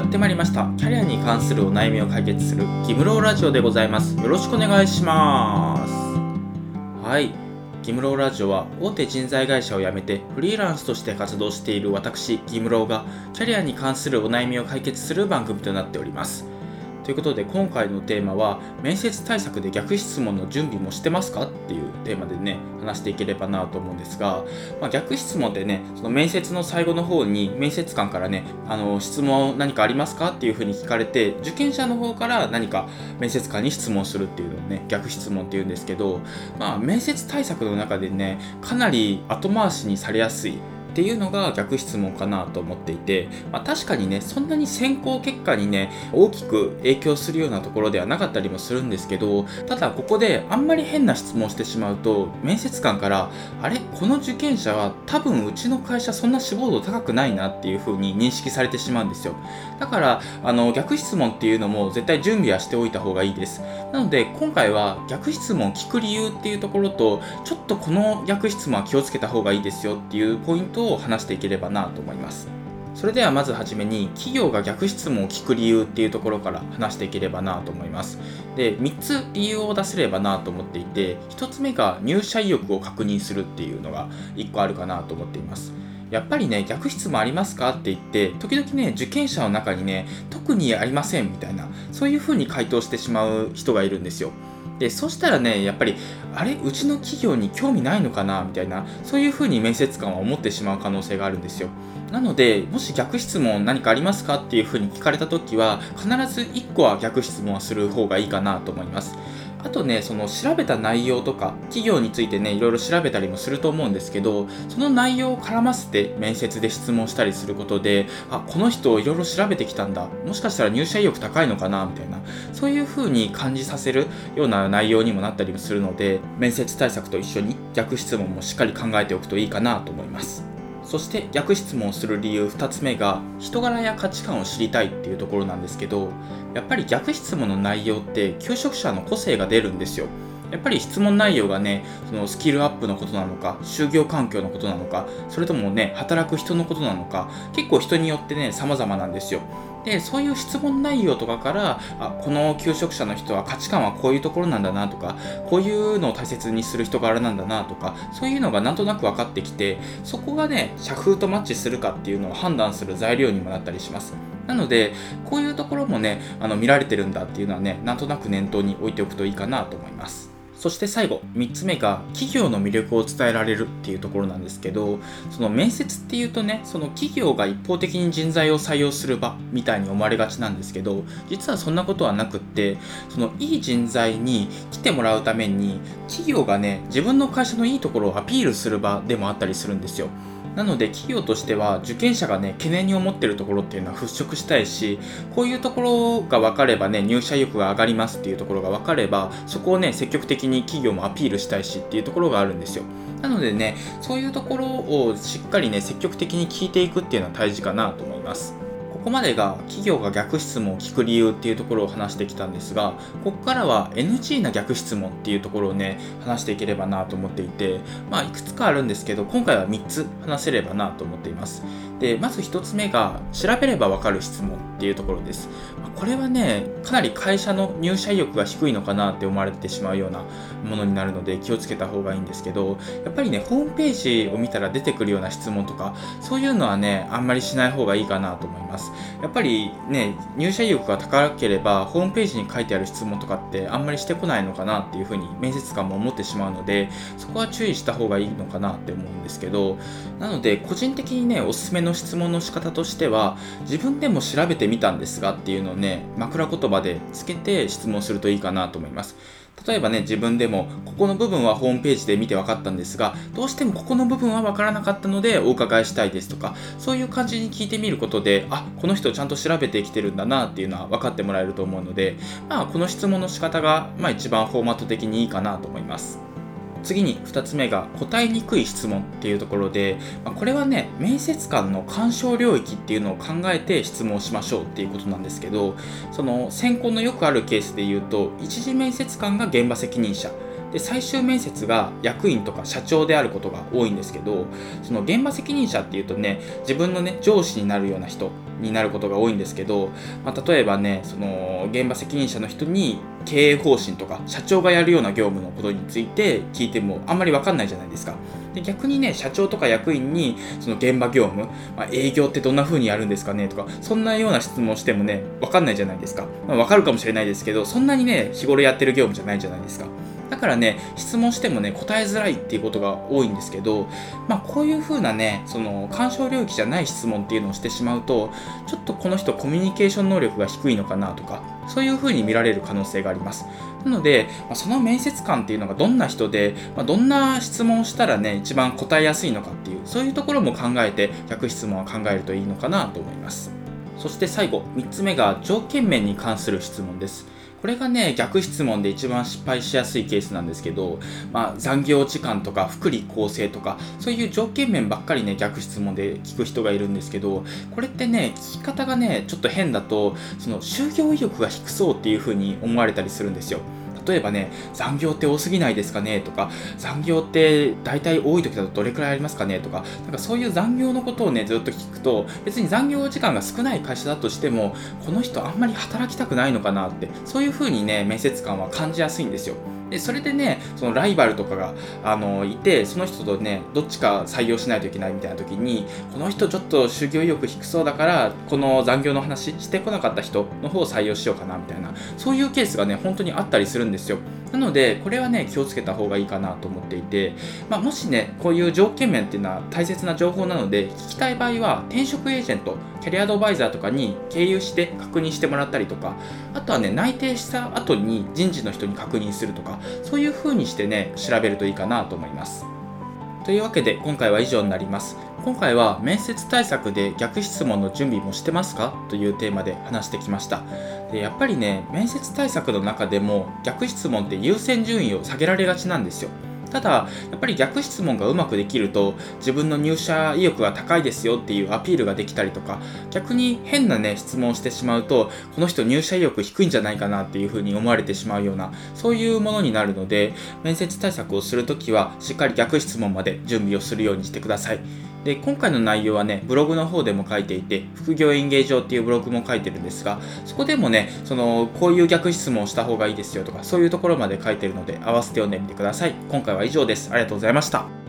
やってまいりました。キャリアに関するお悩みを解決するギムローラジオでございます。よろしくお願いします。はい。ギムローラジオは大手人材会社を辞めてフリーランスとして活動している私ギムローがキャリアに関するお悩みを解決する番組となっております。ということで今回のテーマは面接対策で逆質問の準備もしてますかっていうテーマでね話していければなと思うんですが、まあ、逆質問でねその面接の最後の方に面接官からねあの質問何かありますかっていうふうに聞かれて受験者の方から何か面接官に質問するっていうのをね逆質問っていうんですけど、まあ、面接対策の中でねかなり後回しにされやすい。っていうのが逆質問かなと思っていて、まあ、確かにねそんなに選考結果にね大きく影響するようなところではなかったりもするんですけどただここであんまり変な質問してしまうと面接官からあれ？この受験者は多分うちの会社そんな志望度高くないなっていう風に認識されてしまうんですよ。だからあの逆質問っていうのも絶対準備はしておいた方がいいです。なので今回は逆質問聞く理由っていうところとちょっとこの逆質問は気をつけた方がいいですよっていうポイントを話していければなと思います。それではまずはじめに企業が逆質問を聞く理由っていうところから話していければなと思います。で3つ理由を出せればなと思っていて1つ目が入社意欲を確認するっていうのが1個あるかなと思っています。やっぱりね、逆質問ありますかって言って、時々ね、受験者の中にね、特にありませんみたいな、そういうふうに回答してしまう人がいるんですよ。でそしたらねやっぱりあれ？うちの企業に興味ないのかな？みたいなそういうふうに面接官は思ってしまう可能性があるんですよ。なのでもし逆質問何かありますか？っていうふうに聞かれた時は必ず1個は逆質問はする方がいいかなと思います。あとね、その調べた内容とか、企業についてね、いろいろ調べたりもすると思うんですけど、その内容を絡ませて面接で質問したりすることで、あ、この人いろいろ調べてきたんだ。もしかしたら入社意欲高いのかなみたいな、そういう風に感じさせるような内容にもなったりもするので、面接対策と一緒に逆質問もしっかり考えておくといいかなと思います。そして逆質問をする理由2つ目が人柄や価値観を知りたいっていうところなんですけどやっぱり逆質問の内容って求職者の個性が出るんですよ。やっぱり質問内容がねそのスキルアップのことなのか就業環境のことなのかそれともね働く人のことなのか結構人によってね様々なんですよ。でそういう質問内容とかからあこの求職者の人は価値観はこういうところなんだなとかこういうのを大切にする人柄なんだなとかそういうのがなんとなく分かってきてそこがね社風とマッチするかっていうのを判断する材料にもなったりします。なのでこういうところもねあの見られてるんだっていうのはねなんとなく念頭に置いておくといいかなと思います。そして最後3つ目が企業の魅力を伝えられるっていうところなんですけどその面接っていうとねその企業が一方的に人材を採用する場みたいに思われがちなんですけど実はそんなことはなくってそのいい人材に来てもらうために企業がね自分の会社のいいところをアピールする場でもあったりするんですよ。なので企業としては受験者がね懸念に思ってるところっていうのは払拭したいしこういうところが分かればね入社意欲が上がりますっていうところが分かればそこをね積極的に企業もアピールしたいしっていうところがあるんですよ。なのでねそういうところをしっかりね積極的に聞いていくっていうのは大事かなと思います。ここまでが企業が逆質問を聞く理由っていうところを話してきたんですがここからは NG な逆質問っていうところをね話していければなと思っていてまあいくつかあるんですけど今回は3つ話せればなと思っています。でまず1つ目が調べればわかる質問。っていうところです。これはねかなり会社の入社意欲が低いのかなって思われてしまうようなものになるので気をつけた方がいいんですけどやっぱりねホームページを見たら出てくるような質問とかそういうのはねあんまりしない方がいいかなと思います。やっぱりね入社意欲が高ければホームページに書いてある質問とかってあんまりしてこないのかなっていうふうに面接官も思ってしまうのでそこは注意した方がいいのかなって思うんですけどなので個人的にねおすすめの質問の仕方としては自分でも調べてみたんですがっていうのをね枕言葉でつけて質問するといいかなと思います例えばね、自分でも、ここの部分はホームページで見て分かったんですが、どうしてもここの部分は分からなかったのでお伺いしたいですとか、そういう感じに聞いてみることで、あ、この人ちゃんと調べてきてるんだなっていうのは分かってもらえると思うので、まあ、この質問の仕方が、まあ、一番フォーマット的にいいかなと思います。次に2つ目が答えにくい質問っていうところで、まあ、これはね面接官の干渉領域っていうのを考えて質問しましょうっていうことなんですけどその選考のよくあるケースで言うと一次面接官が現場責任者。で最終面接が役員とか社長であることが多いんですけどその現場責任者っていうとね自分のね上司になるような人。になることが多いんですけど、まあ、例えばねその現場責任者の人に経営方針とか社長がやるような業務のことについて聞いてもあんまり分かんないじゃないですか。で逆にね社長とか役員にその現場業務、まあ、営業ってどんな風にやるんですかねとかそんなような質問してもね分かんないじゃないですか、まあ、分かるかもしれないですけどそんなにね日頃やってる業務じゃないじゃないですかだからね、質問してもね、答えづらいっていうことが多いんですけど、まあこういう風なね、その干渉領域じゃない質問っていうのをしてしまうと、ちょっとこの人コミュニケーション能力が低いのかなとか、そういう風に見られる可能性があります。なので、まあ、その面接官っていうのがどんな人で、まあ、どんな質問をしたらね、一番答えやすいのかっていう、そういうところも考えて、逆質問は考えるといいのかなと思います。そして最後、3つ目が条件面に関する質問です。これがね、逆質問で一番失敗しやすいケースなんですけど、まあ、残業時間とか福利厚生とか、そういう条件面ばっかりね、逆質問で聞く人がいるんですけど、これってね、聞き方がね、ちょっと変だと、その就業意欲が低そうっていう風に思われたりするんですよ。例えばね、残業って多すぎないですかね？とか、残業って大体多い時だとどれくらいありますかね？とか、なんかそういう残業のことをね、ずっと聞くと、別に残業時間が少ない会社だとしても、この人あんまり働きたくないのかなって、そういう風にね、面接官は感じやすいんですよ。でそれでねそのライバルとかがあのいてその人とねどっちか採用しないといけないみたいな時にこの人ちょっと就業意欲低そうだからこの残業の話してこなかった人の方を採用しようかなみたいなそういうケースがね本当にあったりするんですよ。なのでこれはね気をつけた方がいいかなと思っていて、まあ、もしねこういう条件面っていうのは大切な情報なので聞きたい場合は転職エージェントキャリアアドバイザーとかに経由して確認してもらったりとかあとはね内定した後に人事の人に確認するとかそういう風にしてね調べるといいかなと思います。というわけで今回は以上になります。今回は面接対策で逆質問の準備もしてますか？というテーマで話してきました。でやっぱりね面接対策の中でも逆質問って優先順位を下げられがちなんですよ。ただ、やっぱり逆質問がうまくできると、自分の入社意欲が高いですよっていうアピールができたりとか、逆に変なね、質問をしてしまうと、この人入社意欲低いんじゃないかなっていうふうに思われてしまうような、そういうものになるので、面接対策をするときは、しっかり逆質問まで準備をするようにしてください。で今回の内容はねブログの方でも書いていて副業演芸場っていうブログも書いてるんですがそこでもねそのこういう逆質問をした方がいいですよとかそういうところまで書いてるので合わせて読んでみてください。今回は以上です。ありがとうございました。